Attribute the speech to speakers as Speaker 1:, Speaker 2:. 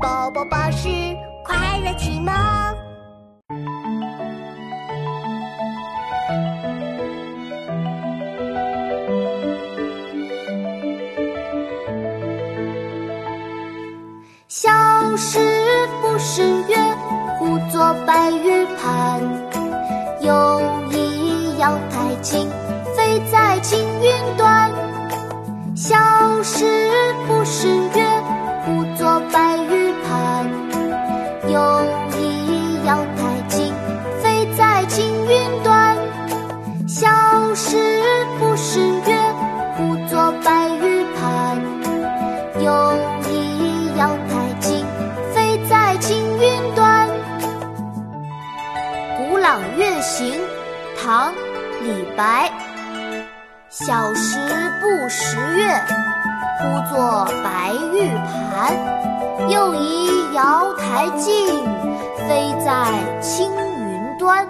Speaker 1: 宝宝巴士快乐启蒙。小时不识月，呼作白玉盘。又疑瑶台镜，飞在青云端。小时时不识月，呼作白玉盘。又疑瑶台镜，飞在青云端。
Speaker 2: 《古朗月行》唐·李白，小时不识月，呼作白玉盘。又疑瑶台镜，飞在青云端。